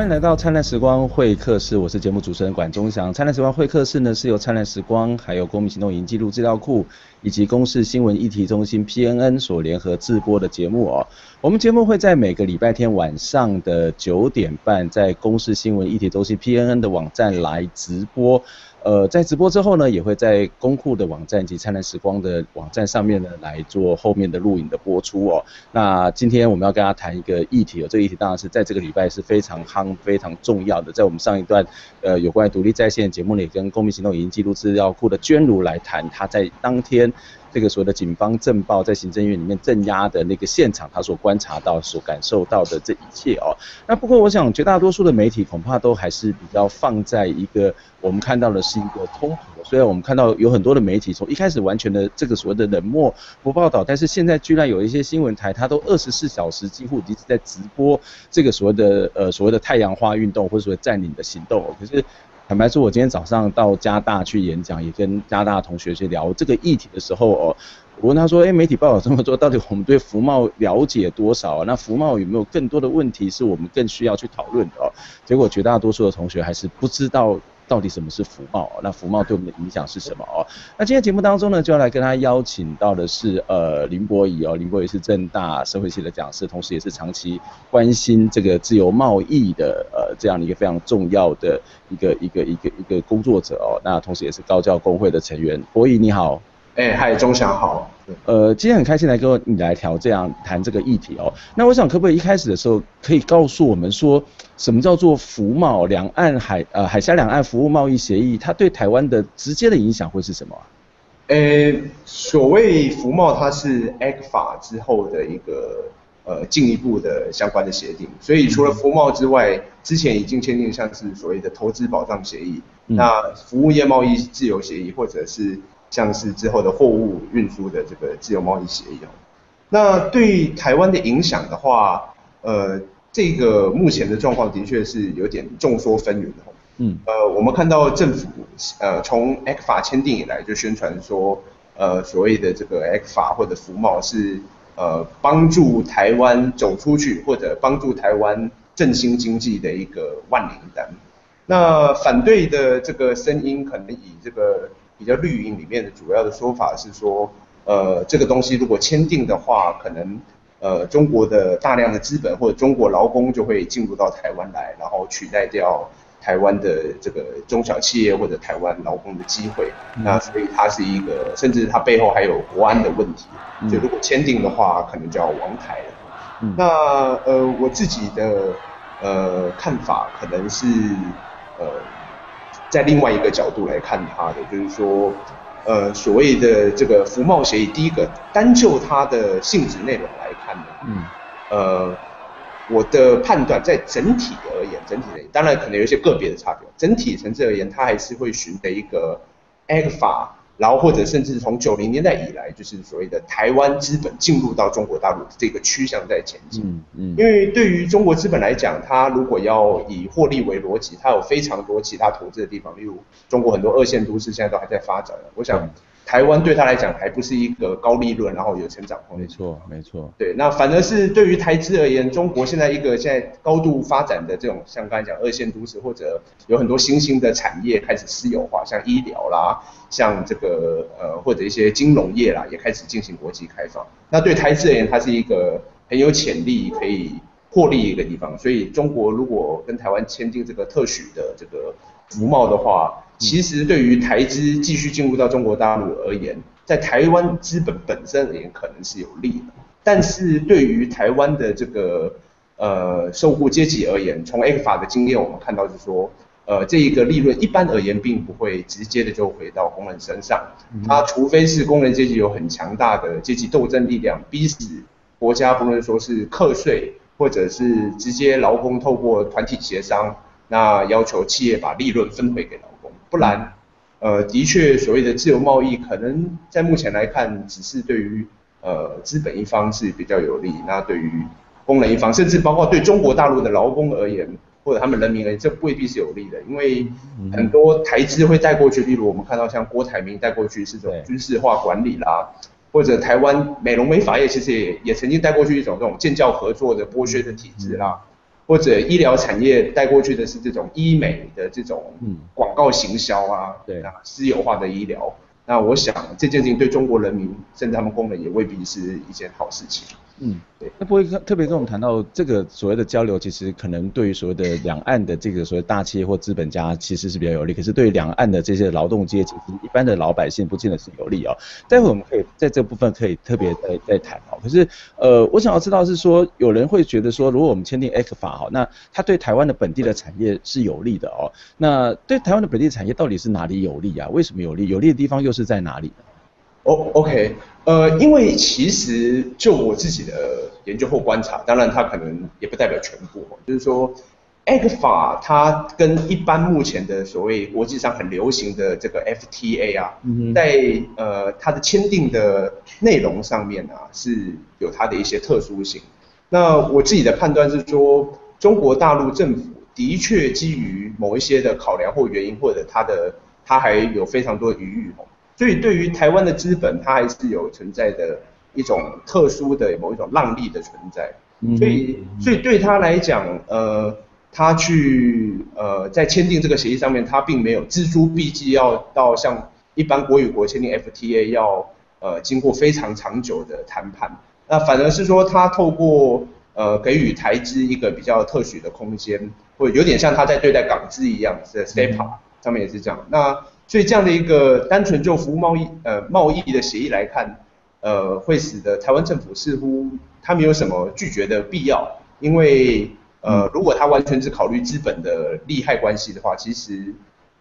欢迎来到灿烂时光会客室，我是节目主持人管中祥。灿烂时光会客室呢，是由灿烂时光、还有公民行动影音记录资料库以及公视新闻议题中心 PNN 所联合制播的节目哦。我们节目会在每个礼拜天晚上的九点半，在公视新闻议题中心 PNN 的网站来直播。呃，在直播之后呢，也会在公库的网站及灿烂时光的网站上面呢来做后面的录影的播出哦。那今天我们要跟大家谈一个议题哦，这个议题当然是在这个礼拜是非常夯、非常重要的。在我们上一段呃有关于独立在线节目里，跟公民行动影音记录资料库的捐如来谈，他在当天。这个所谓的警方镇暴在行政院里面镇压的那个现场，他所观察到、所感受到的这一切哦。那不过我想，绝大多数的媒体恐怕都还是比较放在一个我们看到的是一个冲突。虽然我们看到有很多的媒体从一开始完全的这个所谓的冷漠不报道，但是现在居然有一些新闻台，它都二十四小时几乎一直在直播这个所谓的呃所谓的太阳花运动或者所谓占领的行动。可是。坦白说，我今天早上到加大去演讲，也跟加大同学去聊这个议题的时候哦，我问他说：“哎，媒体报道这么多，到底我们对服贸了解多少啊？那服贸有没有更多的问题是我们更需要去讨论的哦？”结果绝大多数的同学还是不知道。到底什么是服贸？那服贸对我们的影响是什么哦？那今天节目当中呢，就要来跟他邀请到的是呃林博仪哦，林博仪是正大社会系的讲师，同时也是长期关心这个自由贸易的呃这样的一个非常重要的一个一个一个一个工作者哦。那同时也是高教工会的成员。博仪你好。哎，嗨，中祥好。呃，今天很开心来跟你来聊这样谈这个议题哦。那我想可不可以一开始的时候可以告诉我们说，什么叫做服贸？两岸海呃海峡两岸服务贸易协议，它对台湾的直接的影响会是什么啊？呃，所谓服贸，它是 ECFA 之后的一个呃进一步的相关的协定。所以除了服贸之外，之前已经签订像是所谓的投资保障协议，嗯、那服务业贸易自由协议，或者是。像是之后的货物运输的这个自由贸易协议哦，那对台湾的影响的话，呃，这个目前的状况的确是有点众说纷纭的。嗯，呃，我们看到政府呃从 ECFA 签订以来就宣传说，呃，所谓的这个 ECFA 或者服贸是呃帮助台湾走出去或者帮助台湾振兴经济的一个万灵丹。那反对的这个声音可能以这个。比较绿营里面的主要的说法是说，呃，这个东西如果签订的话，可能呃中国的大量的资本或者中国劳工就会进入到台湾来，然后取代掉台湾的这个中小企业或者台湾劳工的机会。嗯、那所以它是一个，甚至它背后还有国安的问题。就如果签订的话，可能就要亡台了。嗯、那呃我自己的呃看法可能是呃。在另外一个角度来看它的，就是说，呃，所谓的这个服贸协议，第一个单就它的性质内容来看呢，嗯，呃，我的判断在整体而言，整体而言，当然可能有一些个别的差别，整体层次而言，它还是会循着一个 ECFA 然后或者甚至从九零年代以来，就是所谓的台湾资本进入到中国大陆这个趋向在前进。嗯嗯。因为对于中国资本来讲，它如果要以获利为逻辑，它有非常多其他投资的地方，例如中国很多二线都市现在都还在发展。我想。台湾对他来讲还不是一个高利润，然后有成长空间。没错，没错。对，那反而是对于台资而言，中国现在一个现在高度发展的这种，像刚才讲二线都市，或者有很多新兴的产业开始私有化，像医疗啦，像这个呃或者一些金融业啦，也开始进行国际开放。那对台资而言，它是一个很有潜力可以获利一个地方。所以中国如果跟台湾签订这个特许的这个服贸的话，其实对于台资继续进入到中国大陆而言，在台湾资本本身而言可能是有利的，但是对于台湾的这个呃受雇阶级而言，从 ECFA 的经验我们看到就是说，呃这一个利润一般而言并不会直接的就回到工人身上，它除非是工人阶级有很强大的阶级斗争力量，逼使国家不论说是课税，或者是直接劳工透过团体协商，那要求企业把利润分回给劳工。不然，呃，的确，所谓的自由贸易，可能在目前来看，只是对于呃资本一方是比较有利。那对于工人一方，甚至包括对中国大陆的劳工而言，或者他们人民而言，这未必是有利的。因为很多台资会带过去，例如我们看到像郭台铭带过去是这种军事化管理啦，或者台湾美容美发业其实也也曾经带过去一种这种建教合作的剥削的体制啦。或者医疗产业带过去的是这种医美的这种广告行销啊，嗯、对啊，私有化的医疗。那我想这件事情对中国人民，甚至他们工人也未必是一件好事情。嗯，对。那不会特别跟我们谈到这个所谓的交流，其实可能对于所谓的两岸的这个所谓大企业或资本家其实是比较有利，可是对于两岸的这些劳动阶级，一般的老百姓不见得是有利哦。待会我们可以在这部分可以特别再再谈哦。可是呃，我想要知道是说，有人会觉得说，如果我们签订 ECFA 哈，那它对台湾的本地的产业是有利的哦。那对台湾的本地产业到底是哪里有利啊？为什么有利？有利的地方又是在哪里呢？哦、oh，OK，呃，因为其实就我自己的研究或观察，当然它可能也不代表全部，就是说，ECFA 它跟一般目前的所谓国际上很流行的这个 FTA 啊，嗯、在呃它的签订的内容上面啊，是有它的一些特殊性。那我自己的判断是说，中国大陆政府的确基于某一些的考量或原因，或者它的它还有非常多的余裕。所以对于台湾的资本，它还是有存在的一种特殊的某一种让利的存在。所以，所以对他来讲，呃，他去呃在签订这个协议上面，他并没有锱铢必较要到像一般国与国签订 FTA 要呃经过非常长久的谈判。那反而是说，他透过呃给予台资一个比较特许的空间，或有点像他在对待港资一样，是 STEPA 上面也是这样。那所以这样的一个单纯就服务贸易呃贸易的协议来看，呃会使得台湾政府似乎他没有什么拒绝的必要，因为呃如果他完全只考虑资本的利害关系的话，其实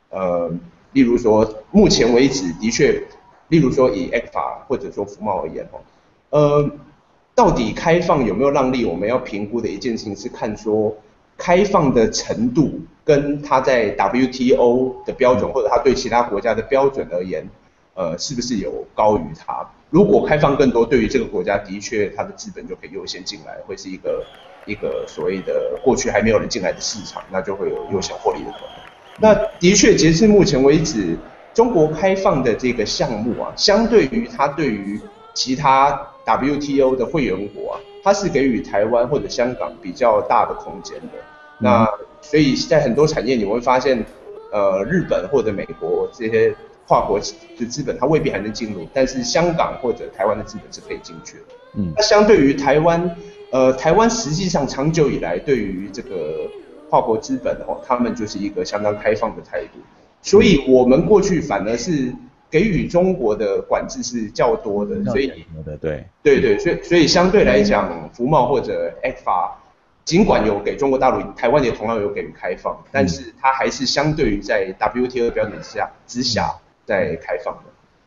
呃例如说目前为止的确，例如说以 ECFA 或者说服贸而言哦，呃到底开放有没有让利，我们要评估的一件事情是看说。开放的程度跟它在 WTO 的标准，或者它对其他国家的标准而言，呃，是不是有高于它？如果开放更多，对于这个国家的确，它的资本就可以优先进来，会是一个一个所谓的过去还没有人进来的市场，那就会有优先获利的可能。那的确，截至目前为止，中国开放的这个项目啊，相对于它对于其他 WTO 的会员国啊。它是给予台湾或者香港比较大的空间的，那所以在很多产业你会发现，呃，日本或者美国这些跨国的资本它未必还能进入，但是香港或者台湾的资本是可以进去的。嗯，那相对于台湾，呃，台湾实际上长久以来对于这个跨国资本哦，他们就是一个相当开放的态度，所以我们过去反而是。给予中国的管制是较多的，所以对。对对，所以所以相对来讲，服贸或者 ECFA，尽管有给中国大陆，台湾也同样有给予开放，但是它还是相对于在 WTO 标准之下之下在开放的，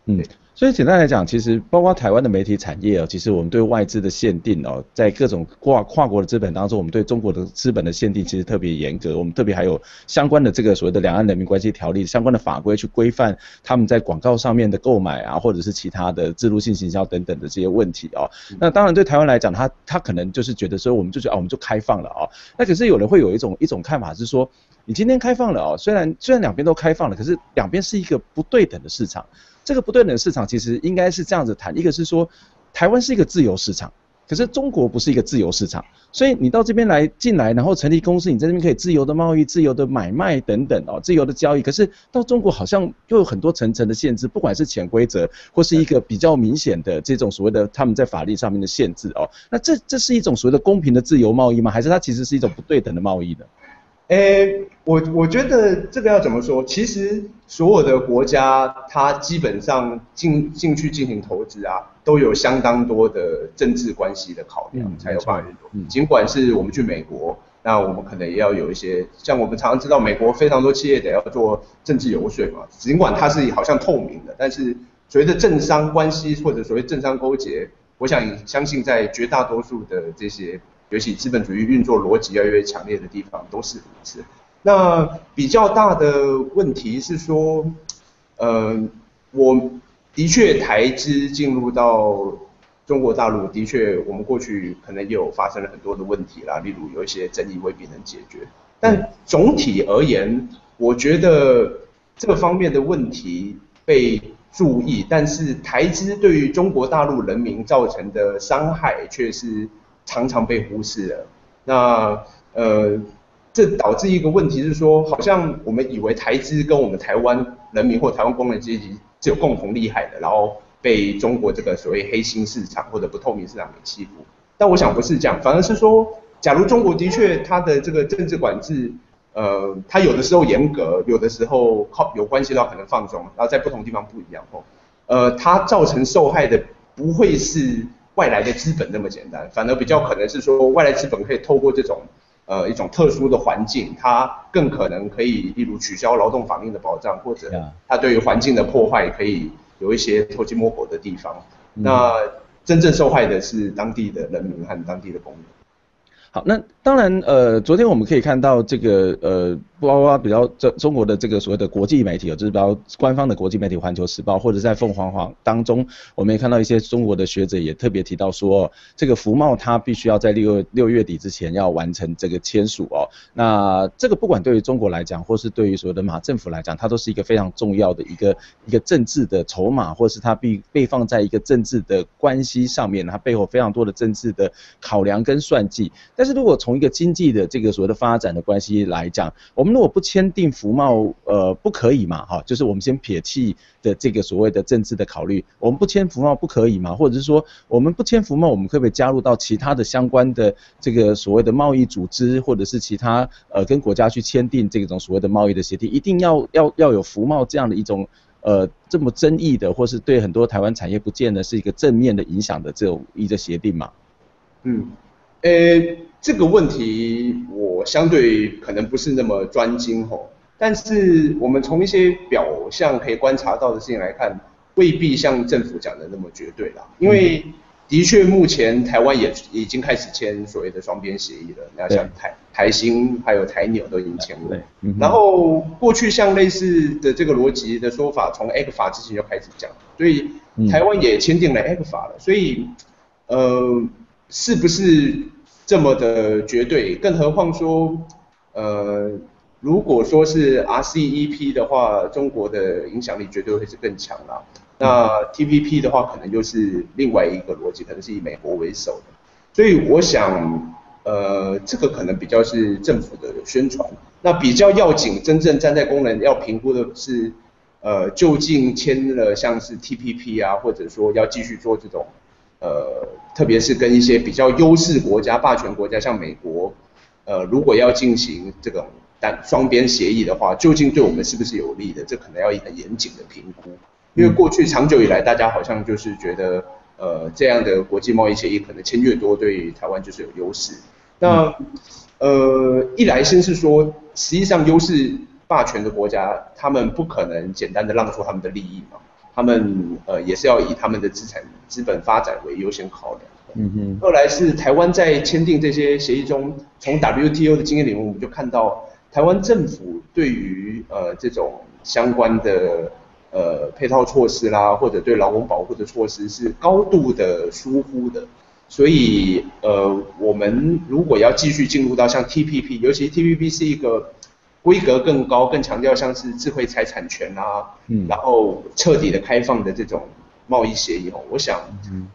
嗯。所以简单来讲，其实包括台湾的媒体产业哦，其实我们对外资的限定哦，在各种跨跨国的资本当中，我们对中国的资本的限定其实特别严格。我们特别还有相关的这个所谓的两岸人民关系条例相关的法规去规范他们在广告上面的购买啊，或者是其他的置入性行销等等的这些问题哦。那当然对台湾来讲，他他可能就是觉得说，我们就觉得啊，我们就开放了哦。那可是有人会有一种一种看法是说，你今天开放了哦，虽然虽然两边都开放了，可是两边是一个不对等的市场。这个不对等市场其实应该是这样子谈，一个是说，台湾是一个自由市场，可是中国不是一个自由市场，所以你到这边来进来，然后成立公司，你在这边可以自由的贸易、自由的买卖等等哦，自由的交易。可是到中国好像又有很多层层的限制，不管是潜规则或是一个比较明显的这种所谓的他们在法律上面的限制哦，那这这是一种所谓的公平的自由贸易吗？还是它其实是一种不对等的贸易呢？诶，我我觉得这个要怎么说？其实所有的国家，它基本上进进去进行投资啊，都有相当多的政治关系的考量，才有办法运作。尽管是我们去美国，那我们可能也要有一些，像我们常常知道，美国非常多企业得要做政治游说嘛。尽管它是好像透明的，但是随着政商关系或者所谓政商勾结，我想相信在绝大多数的这些。尤其资本主义运作逻辑越来越强烈的地方都是如此。那比较大的问题是说，呃，我的确台资进入到中国大陆，的确我们过去可能也有发生了很多的问题啦，例如有一些争议未必能解决。但总体而言，我觉得这方面的问题被注意，但是台资对于中国大陆人民造成的伤害却是。常常被忽视了。那呃，这导致一个问题是说，好像我们以为台资跟我们台湾人民或台湾工人阶级是有共同利害的，然后被中国这个所谓黑心市场或者不透明市场给欺负。但我想不是这样，反而是说，假如中国的确它的这个政治管制，呃，它有的时候严格，有的时候靠有关系到可能放松，然后在不同地方不一样哦。呃，它造成受害的不会是外来的资本那么简单，反而比较可能是说外来资本可以透过这种呃一种特殊的环境，它更可能可以例如取消劳动法令的保障，或者它对于环境的破坏可以有一些偷鸡摸狗的地方。嗯、那真正受害的是当地的人民和当地的工人。好，那当然，呃，昨天我们可以看到这个，呃。包括比较中中国的这个所谓的国际媒体，就是比较官方的国际媒体《环球时报》，或者在凤凰网当中，我们也看到一些中国的学者也特别提到说，这个服贸它必须要在六六月底之前要完成这个签署哦。那这个不管对于中国来讲，或是对于所有的马政府来讲，它都是一个非常重要的一个一个政治的筹码，或是它被被放在一个政治的关系上面，它背后非常多的政治的考量跟算计。但是如果从一个经济的这个所谓的发展的关系来讲，我们如果不签订服贸，呃，不可以嘛，哈，就是我们先撇弃的这个所谓的政治的考虑，我们不签服贸不可以嘛，或者是说我们不签服贸，我们可不可以加入到其他的相关的这个所谓的贸易组织，或者是其他呃跟国家去签订这种所谓的贸易的协定，一定要要要有服贸这样的一种呃这么争议的，或是对很多台湾产业不见得是一个正面的影响的这种一个协定嘛？嗯，诶、欸。这个问题我相对可能不是那么专精吼，但是我们从一些表象可以观察到的事情来看，未必像政府讲的那么绝对啦。因为的确目前台湾也已经开始签所谓的双边协议了，那像台台新还有台纽都已经签了。然后过去像类似的这个逻辑的说法，从 ECFA 之前就开始讲，所以台湾也签订了 ECFA 了。所以呃，是不是？这么的绝对，更何况说，呃，如果说是 RCEP 的话，中国的影响力绝对会是更强啦。那 TPP 的话，可能又是另外一个逻辑，可能是以美国为首的。所以我想，呃，这个可能比较是政府的宣传。那比较要紧，真正站在工人要评估的是，呃，究竟签了像是 TPP 啊，或者说要继续做这种。呃，特别是跟一些比较优势国家、霸权国家，像美国，呃，如果要进行这种单双边协议的话，究竟对我们是不是有利的？这可能要很严谨的评估。因为过去长久以来，大家好像就是觉得，呃，这样的国际贸易协议可能签越多，对台湾就是有优势。那呃，一来先是说，实际上优势霸权的国家，他们不可能简单的让出他们的利益嘛。他们呃也是要以他们的资产资本发展为优先考量。嗯哼。二来是台湾在签订这些协议中，从 WTO 的经验里面，我们就看到台湾政府对于呃这种相关的呃配套措施啦，或者对劳工保护的措施是高度的疏忽的。所以呃我们如果要继续进入到像 TPP，尤其 TPP 是一个。规格更高，更强调像是智慧财产权啊，嗯，然后彻底的开放的这种贸易协议哦，我想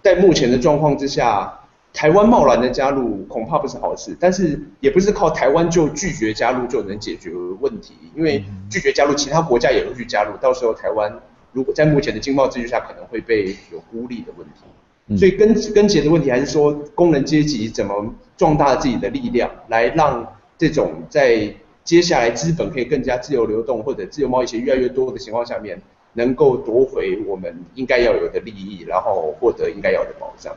在目前的状况之下，台湾贸然的加入恐怕不是好事，但是也不是靠台湾就拒绝加入就能解决问题，因为拒绝加入，其他国家也会去加入，到时候台湾如果在目前的经贸秩序下，可能会被有孤立的问题，所以根根结的问题还是说工人阶级怎么壮大自己的力量，来让这种在接下来资本可以更加自由流动，或者自由贸易协议越来越多的情况下面，能够夺回我们应该要有的利益，然后获得应该要的保障。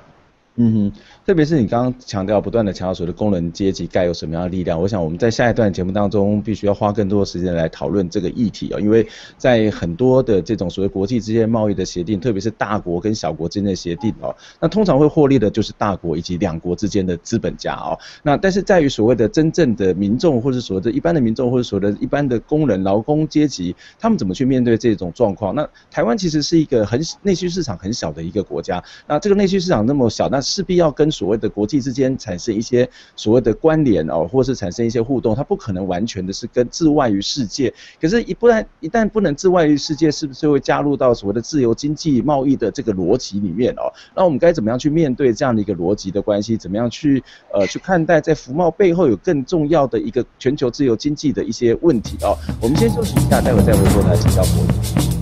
嗯哼，特别是你刚刚强调，不断的强调所谓的工人阶级该有什么样的力量，我想我们在下一段节目当中必须要花更多的时间来讨论这个议题、哦，因为在很多的这种所谓国际之间贸易的协定，特别是大国跟小国之间的协定哦，那通常会获利的就是大国以及两国之间的资本家哦，那但是在于所谓的真正的民众，或者所谓的一般的民众，或者所谓的一般的工人劳工阶级，他们怎么去面对这种状况？那台湾其实是一个很内需市场很小的一个国家，那这个内需市场那么小，那势必要跟所谓的国际之间产生一些所谓的关联哦，或是产生一些互动，它不可能完全的是跟置外于世界。可是，一不然一旦不能置外于世界，是不是会加入到所谓的自由经济贸易的这个逻辑里面哦？那我们该怎么样去面对这样的一个逻辑的关系？怎么样去呃去看待在服贸背后有更重要的一个全球自由经济的一些问题哦？我们先休息一下，待会再回过来请教博弈。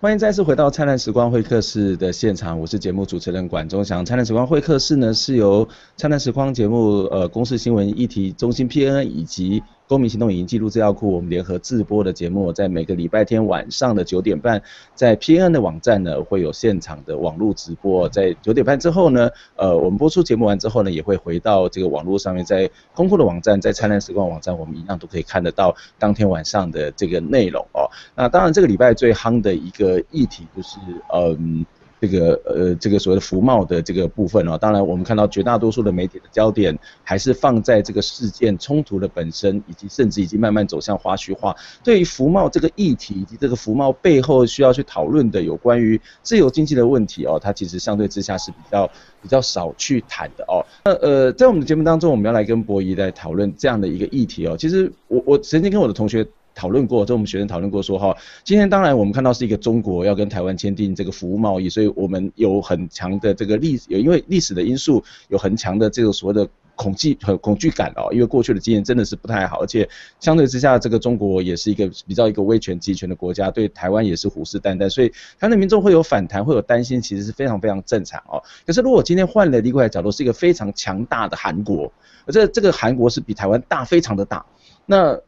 欢迎再次回到灿烂时光会客室的现场，我是节目主持人管中祥。灿烂时光会客室呢，是由灿烂时光节目呃公司新闻议题中心 PNN 以及公民行动影音记录资料库，我们联合制播的节目，在每个礼拜天晚上的九点半，在 PN 的网站呢会有现场的网络直播。在九点半之后呢，呃，我们播出节目完之后呢，也会回到这个网络上面，在公库的网站，在灿烂时光网站，我们一样都可以看得到当天晚上的这个内容哦。那当然，这个礼拜最夯的一个议题就是，嗯。这个呃，这个所谓的服贸的这个部分哦，当然我们看到绝大多数的媒体的焦点还是放在这个事件冲突的本身，以及甚至已经慢慢走向花絮化。对于服贸这个议题以及这个服贸背后需要去讨论的有关于自由经济的问题哦，它其实相对之下是比较比较少去谈的哦。那呃，在我们的节目当中，我们要来跟博仪来讨论这样的一个议题哦。其实我我曾经跟我的同学。讨论过，跟我们学生讨论过，说哈，今天当然我们看到是一个中国要跟台湾签订这个服务贸易，所以我们有很强的这个历史，因为历史的因素，有很强的这个所谓的恐惧和恐惧感哦，因为过去的经验真的是不太好，而且相对之下，这个中国也是一个比较一个威权集权的国家，对台湾也是虎视眈眈，所以台湾的民众会有反弹，会有担心，其实是非常非常正常哦。可是如果今天换了另外一个角度，是一个非常强大的韩国，而这这个韩国是比台湾大非常的大，那。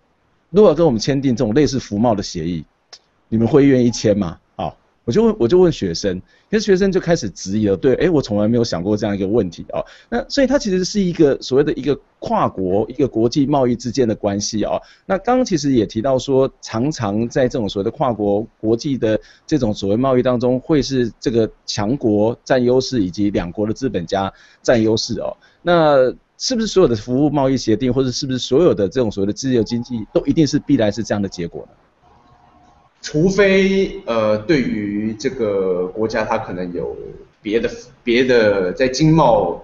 如果跟我们签订这种类似服贸的协议，你们会愿意签吗？好，我就问，我就问学生，其实学生就开始质疑了，对，诶，我从来没有想过这样一个问题哦。那所以它其实是一个所谓的一个跨国、一个国际贸易之间的关系哦。那刚刚其实也提到说，常常在这种所谓的跨国国际的这种所谓贸易当中，会是这个强国占优势，以及两国的资本家占优势哦。那是不是所有的服务贸易协定，或者是不是所有的这种所谓的自由经济，都一定是必然是这样的结果呢？除非呃，对于这个国家，它可能有别的别的在经贸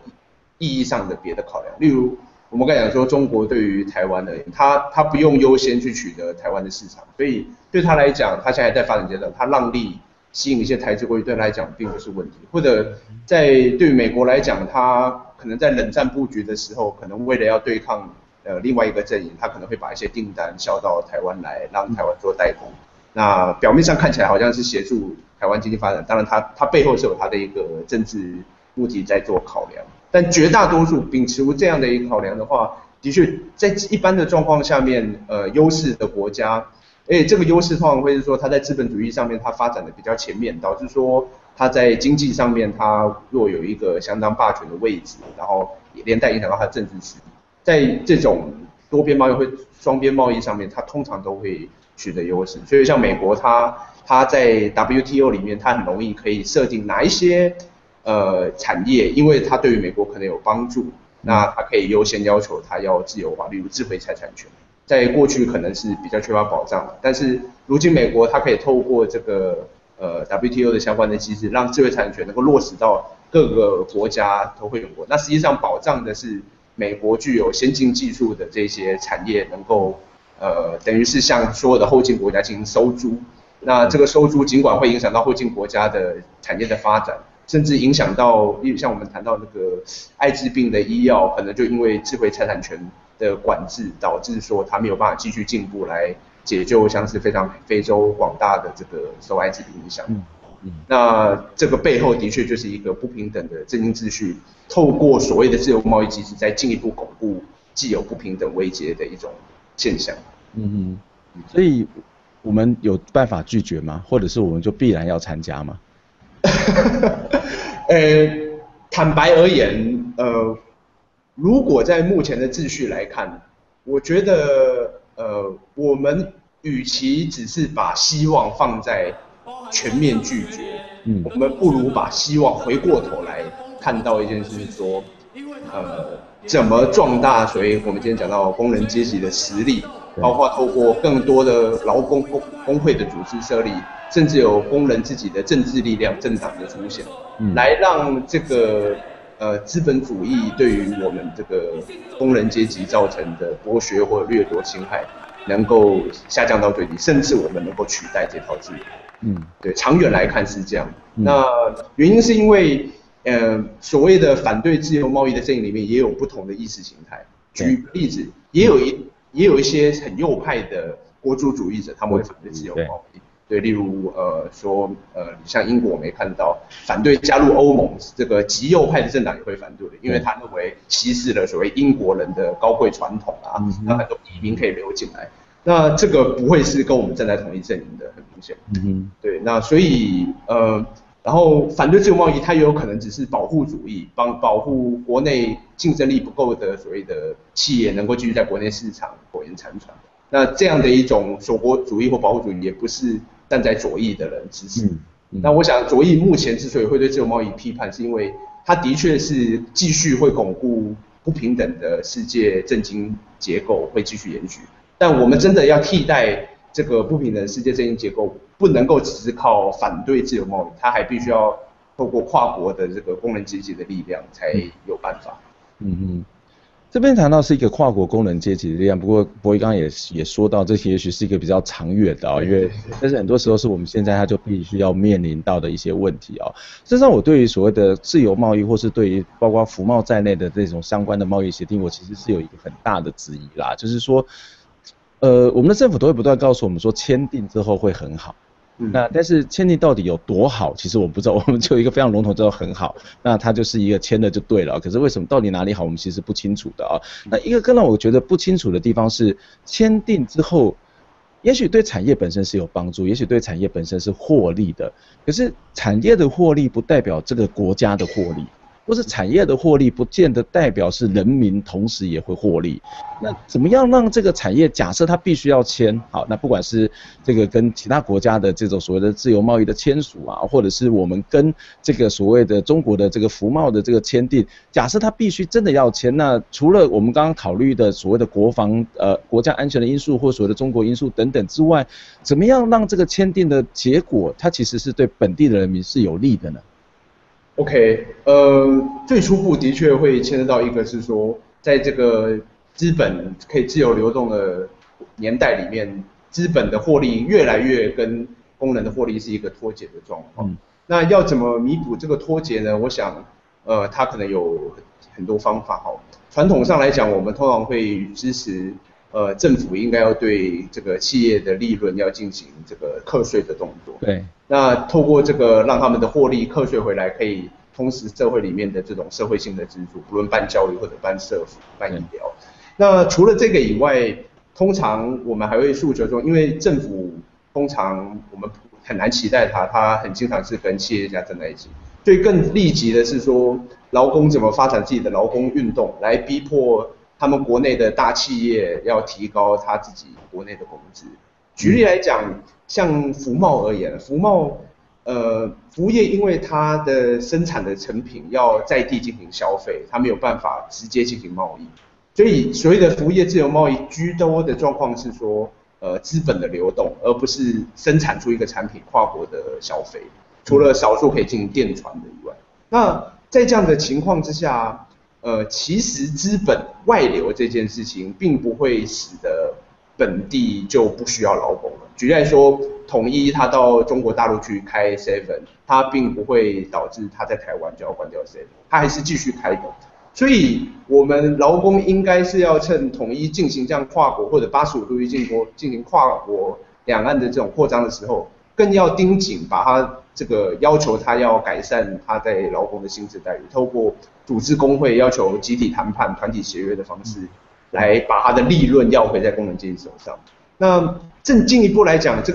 意义上的别的考量。例如，我们刚才讲说，中国对于台湾而言，它它不用优先去取得台湾的市场，所以对他来讲，他现在在发展阶段，他让利吸引一些台资过去，对他来讲并不是问题。或者在对于美国来讲，他可能在冷战布局的时候，可能为了要对抗呃另外一个阵营，他可能会把一些订单销到台湾来，让台湾做代工。那表面上看起来好像是协助台湾经济发展，当然他他背后是有他的一个政治目的在做考量。但绝大多数秉持这样的一个考量的话，的确在一般的状况下面，呃，优势的国家，而且这个优势通常会是说它在资本主义上面它发展的比较前面，导致说。它在经济上面，它若有一个相当霸权的位置，然后连带影响到它政治实力，在这种多边贸易或双边贸易上面，它通常都会取得优势。所以像美国它，它在 WTO 里面，它很容易可以设定哪一些呃产业，因为它对于美国可能有帮助，那它可以优先要求它要自由化，例如智慧财产权，在过去可能是比较缺乏保障，但是如今美国它可以透过这个。呃，WTO 的相关的机制，让智慧产权能够落实到各个国家都会有过。那实际上保障的是美国具有先进技术的这些产业能够，呃，等于是向所有的后进国家进行收租。那这个收租尽管会影响到后进国家的产业的发展，甚至影响到，像我们谈到那个艾滋病的医药，可能就因为智慧财产权的管制，导致说它没有办法继续进步来。解救像是非常非洲广大的这个受埃及的影响，嗯嗯，那这个背后的确就是一个不平等的政经秩序，透过所谓的自由贸易机制，在进一步巩固既有不平等危胁的一种现象，嗯嗯，所以我们有办法拒绝吗？或者是我们就必然要参加吗？呃，坦白而言，呃，如果在目前的秩序来看。我觉得呃，我们与其只是把希望放在全面拒绝，嗯，我们不如把希望回过头来看到一件事，是说，呃，怎么壮大？所以我们今天讲到工人阶级的实力，包括透过更多的劳工工工会的组织设立，甚至有工人自己的政治力量、政党的出现，嗯，来让这个呃资本主义对于我们这个工人阶级造成的剥削或者掠夺侵害，能够下降到最低，甚至我们能够取代这套制度。嗯，对，长远来看是这样。嗯、那原因是因为，呃，所谓的反对自由贸易的阵营里面也有不同的意识形态。举例子，也有一也有一些很右派的国族主义者，他们会反对自由贸易。对，例如呃说呃，像英国我没看到反对加入欧盟，这个极右派的政党也会反对的，因为他认为稀释了所谓英国人的高贵传统啊，那很多移民可以流进来。那这个不会是跟我们站在同一阵营的，很明显。嗯哼，对，那所以呃，然后反对自由贸易，它也有可能只是保护主义，帮保护国内竞争力不够的所谓的企业能够继续在国内市场苟延残喘。那这样的一种锁国主义或保护主义，也不是站在左翼的人支持。那我想左翼目前之所以会对自由贸易批判，是因为它的确是继续会巩固不平等的世界政经结构，会继续延续。但我们真的要替代这个不平等世界政经结构，不能够只是靠反对自由贸易，它还必须要透过跨国的这个工人阶级的力量才有办法。嗯嗯，这边谈到是一个跨国工人阶级的力量，不过博一刚刚也也说到，这些也许是一个比较长远的啊，因为但是很多时候是我们现在它就必须要面临到的一些问题啊。实际上，我对于所谓的自由贸易，或是对于包括服贸在内的这种相关的贸易协定，我其实是有一个很大的质疑啦，就是说。呃，我们的政府都会不断告诉我们说，签订之后会很好。嗯。那但是签订到底有多好，其实我不知道。我们就一个非常笼统知道很好，那它就是一个签的就对了。可是为什么到底哪里好，我们其实不清楚的啊。那一个更让我觉得不清楚的地方是，签订之后，也许对产业本身是有帮助，也许对产业本身是获利的。可是产业的获利不代表这个国家的获利。或是产业的获利，不见得代表是人民同时也会获利。那怎么样让这个产业，假设它必须要签好，那不管是这个跟其他国家的这种所谓的自由贸易的签署啊，或者是我们跟这个所谓的中国的这个服贸的这个签订，假设它必须真的要签，那除了我们刚刚考虑的所谓的国防呃国家安全的因素，或所谓的中国因素等等之外，怎么样让这个签订的结果，它其实是对本地的人民是有利的呢？OK，呃，最初步的确会牵涉到一个是说，在这个资本可以自由流动的年代里面，资本的获利越来越跟工人的获利是一个脱节的状况。嗯。那要怎么弥补这个脱节呢？我想，呃，它可能有很多方法哈。传统上来讲，我们通常会支持。呃，政府应该要对这个企业的利润要进行这个课税的动作。对。那透过这个让他们的获利课税回来，可以充实社会里面的这种社会性的支柱，不论办教育或者办社福、办医疗。那除了这个以外，通常我们还会诉求说，因为政府通常我们很难期待他，他很经常是跟企业家站在一起。所以更立即的是说，劳工怎么发展自己的劳工运动，来逼迫。他们国内的大企业要提高他自己国内的工资。举例来讲，像服贸而言，服贸，呃，服务业因为它的生产的成品要在地进行消费，它没有办法直接进行贸易，所以所谓的服务业自由贸易居多的状况是说，呃，资本的流动，而不是生产出一个产品跨国的消费，除了少数可以进行电传的以外，那在这样的情况之下。呃，其实资本外流这件事情，并不会使得本地就不需要劳工了。举例来说，统一他到中国大陆去开 seven，他并不会导致他在台湾就要关掉 seven，他还是继续开的。所以，我们劳工应该是要趁统一进行这样跨国或者八十五度一进国进行跨国两岸的这种扩张的时候，更要盯紧把他这个要求他要改善他在劳工的薪资待遇，透过。组织工会要求集体谈判、团体协约的方式，来把他的利润要回在工人阶级手上。那正进一步来讲，这。